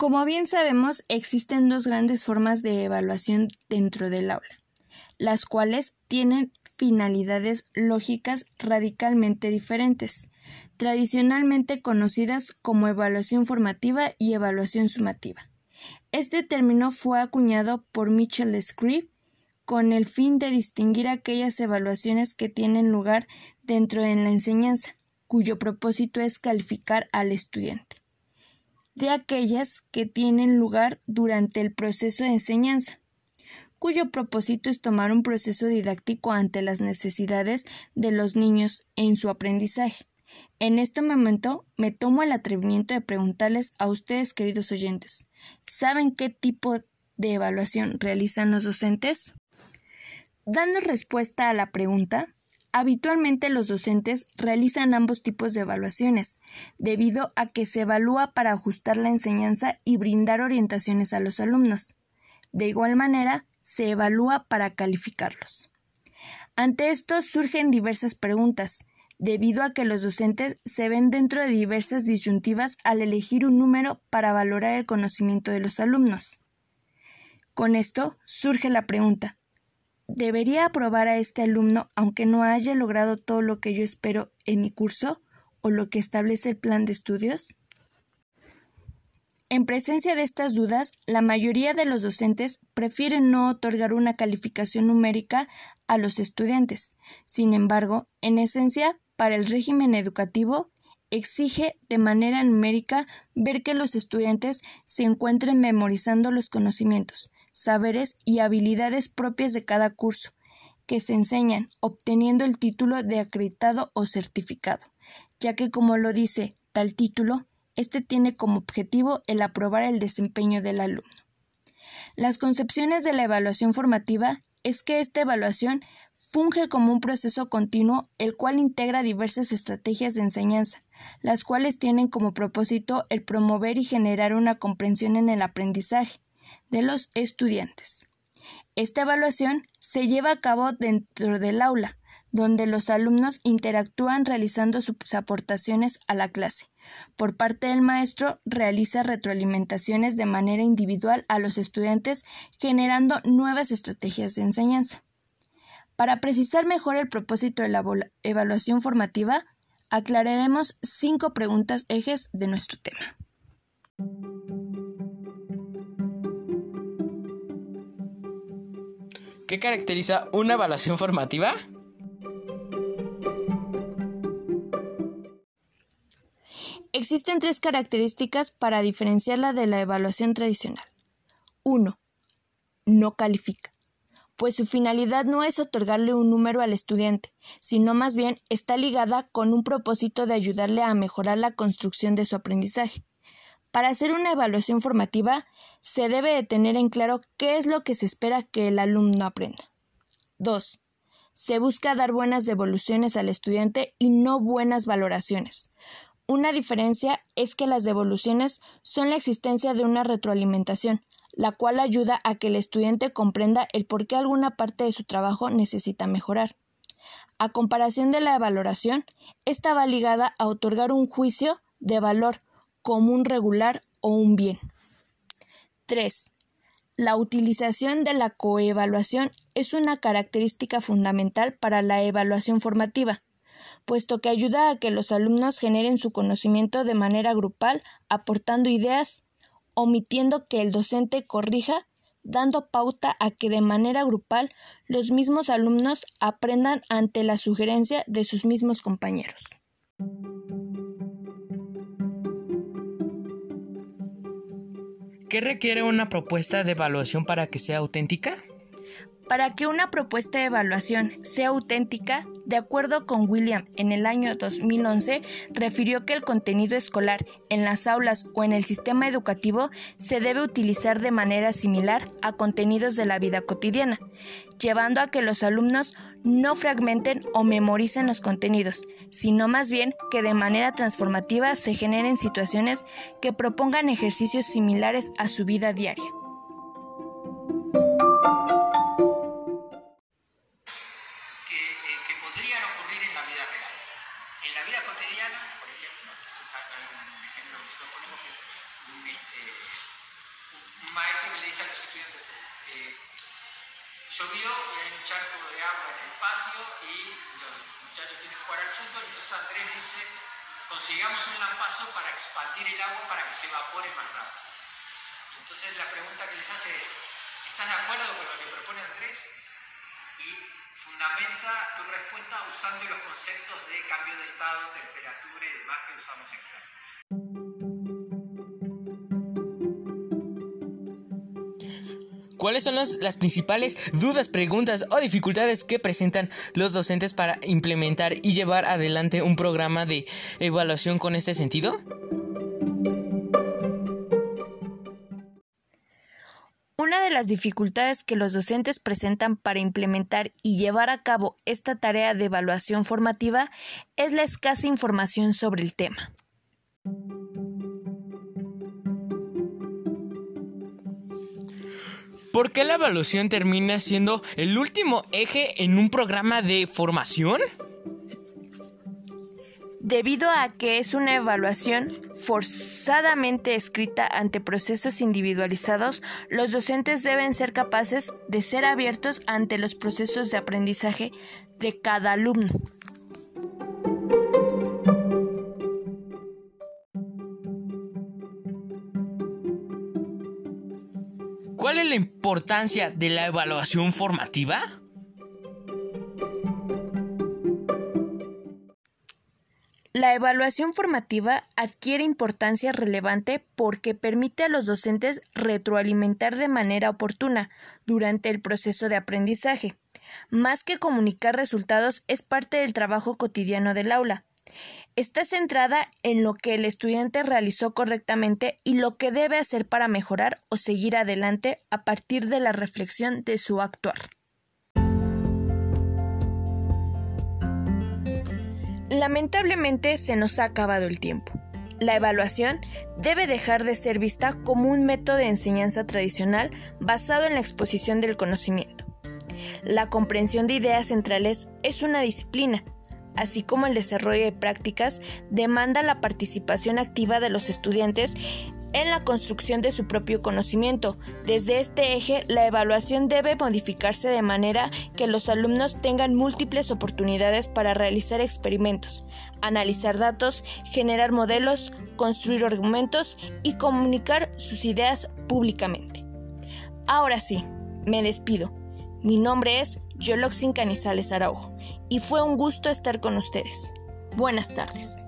Como bien sabemos, existen dos grandes formas de evaluación dentro del aula, las cuales tienen finalidades lógicas radicalmente diferentes, tradicionalmente conocidas como evaluación formativa y evaluación sumativa. Este término fue acuñado por Michel Scribe con el fin de distinguir aquellas evaluaciones que tienen lugar dentro de la enseñanza, cuyo propósito es calificar al estudiante de aquellas que tienen lugar durante el proceso de enseñanza, cuyo propósito es tomar un proceso didáctico ante las necesidades de los niños en su aprendizaje. En este momento me tomo el atrevimiento de preguntarles a ustedes, queridos oyentes, ¿saben qué tipo de evaluación realizan los docentes? Dando respuesta a la pregunta, Habitualmente los docentes realizan ambos tipos de evaluaciones, debido a que se evalúa para ajustar la enseñanza y brindar orientaciones a los alumnos. De igual manera, se evalúa para calificarlos. Ante esto surgen diversas preguntas, debido a que los docentes se ven dentro de diversas disyuntivas al elegir un número para valorar el conocimiento de los alumnos. Con esto surge la pregunta ¿Debería aprobar a este alumno aunque no haya logrado todo lo que yo espero en mi curso o lo que establece el plan de estudios? En presencia de estas dudas, la mayoría de los docentes prefieren no otorgar una calificación numérica a los estudiantes. Sin embargo, en esencia, para el régimen educativo, exige de manera numérica ver que los estudiantes se encuentren memorizando los conocimientos, saberes y habilidades propias de cada curso, que se enseñan obteniendo el título de acreditado o certificado, ya que como lo dice tal título, este tiene como objetivo el aprobar el desempeño del alumno. Las concepciones de la evaluación formativa es que esta evaluación funge como un proceso continuo el cual integra diversas estrategias de enseñanza, las cuales tienen como propósito el promover y generar una comprensión en el aprendizaje, de los estudiantes. Esta evaluación se lleva a cabo dentro del aula, donde los alumnos interactúan realizando sus aportaciones a la clase. Por parte del maestro, realiza retroalimentaciones de manera individual a los estudiantes, generando nuevas estrategias de enseñanza. Para precisar mejor el propósito de la evaluación formativa, aclararemos cinco preguntas ejes de nuestro tema. ¿Qué caracteriza una evaluación formativa? Existen tres características para diferenciarla de la evaluación tradicional. 1. No califica, pues su finalidad no es otorgarle un número al estudiante, sino más bien está ligada con un propósito de ayudarle a mejorar la construcción de su aprendizaje. Para hacer una evaluación formativa, se debe de tener en claro qué es lo que se espera que el alumno aprenda. 2. Se busca dar buenas devoluciones al estudiante y no buenas valoraciones. Una diferencia es que las devoluciones son la existencia de una retroalimentación, la cual ayuda a que el estudiante comprenda el por qué alguna parte de su trabajo necesita mejorar. A comparación de la valoración, esta va ligada a otorgar un juicio de valor como un regular o un bien. 3. La utilización de la coevaluación es una característica fundamental para la evaluación formativa, puesto que ayuda a que los alumnos generen su conocimiento de manera grupal, aportando ideas, omitiendo que el docente corrija, dando pauta a que de manera grupal los mismos alumnos aprendan ante la sugerencia de sus mismos compañeros. ¿Qué requiere una propuesta de evaluación para que sea auténtica? Para que una propuesta de evaluación sea auténtica, de acuerdo con William, en el año 2011, refirió que el contenido escolar en las aulas o en el sistema educativo se debe utilizar de manera similar a contenidos de la vida cotidiana, llevando a que los alumnos no fragmenten o memoricen los contenidos, sino más bien que de manera transformativa se generen situaciones que propongan ejercicios similares a su vida diaria. Un maestro que le dice a los estudiantes, eh, llovió y hay un charco de agua en el patio y los muchachos quieren jugar al fútbol, entonces Andrés dice, consigamos un lampazo para expandir el agua para que se evapore más rápido. Entonces la pregunta que les hace es, ¿estás de acuerdo con lo que propone Andrés? Y fundamenta tu respuesta usando los conceptos de cambio de estado, temperatura y demás que usamos en clase. ¿Cuáles son las principales dudas, preguntas o dificultades que presentan los docentes para implementar y llevar adelante un programa de evaluación con este sentido? Una de las dificultades que los docentes presentan para implementar y llevar a cabo esta tarea de evaluación formativa es la escasa información sobre el tema. ¿Por qué la evaluación termina siendo el último eje en un programa de formación? Debido a que es una evaluación forzadamente escrita ante procesos individualizados, los docentes deben ser capaces de ser abiertos ante los procesos de aprendizaje de cada alumno. ¿Cuál es la importancia de la evaluación formativa? La evaluación formativa adquiere importancia relevante porque permite a los docentes retroalimentar de manera oportuna durante el proceso de aprendizaje. Más que comunicar resultados es parte del trabajo cotidiano del aula está centrada en lo que el estudiante realizó correctamente y lo que debe hacer para mejorar o seguir adelante a partir de la reflexión de su actuar. Lamentablemente se nos ha acabado el tiempo. La evaluación debe dejar de ser vista como un método de enseñanza tradicional basado en la exposición del conocimiento. La comprensión de ideas centrales es una disciplina así como el desarrollo de prácticas, demanda la participación activa de los estudiantes en la construcción de su propio conocimiento. Desde este eje, la evaluación debe modificarse de manera que los alumnos tengan múltiples oportunidades para realizar experimentos, analizar datos, generar modelos, construir argumentos y comunicar sus ideas públicamente. Ahora sí, me despido. Mi nombre es Yoloxin Canizales Araujo y fue un gusto estar con ustedes. Buenas tardes.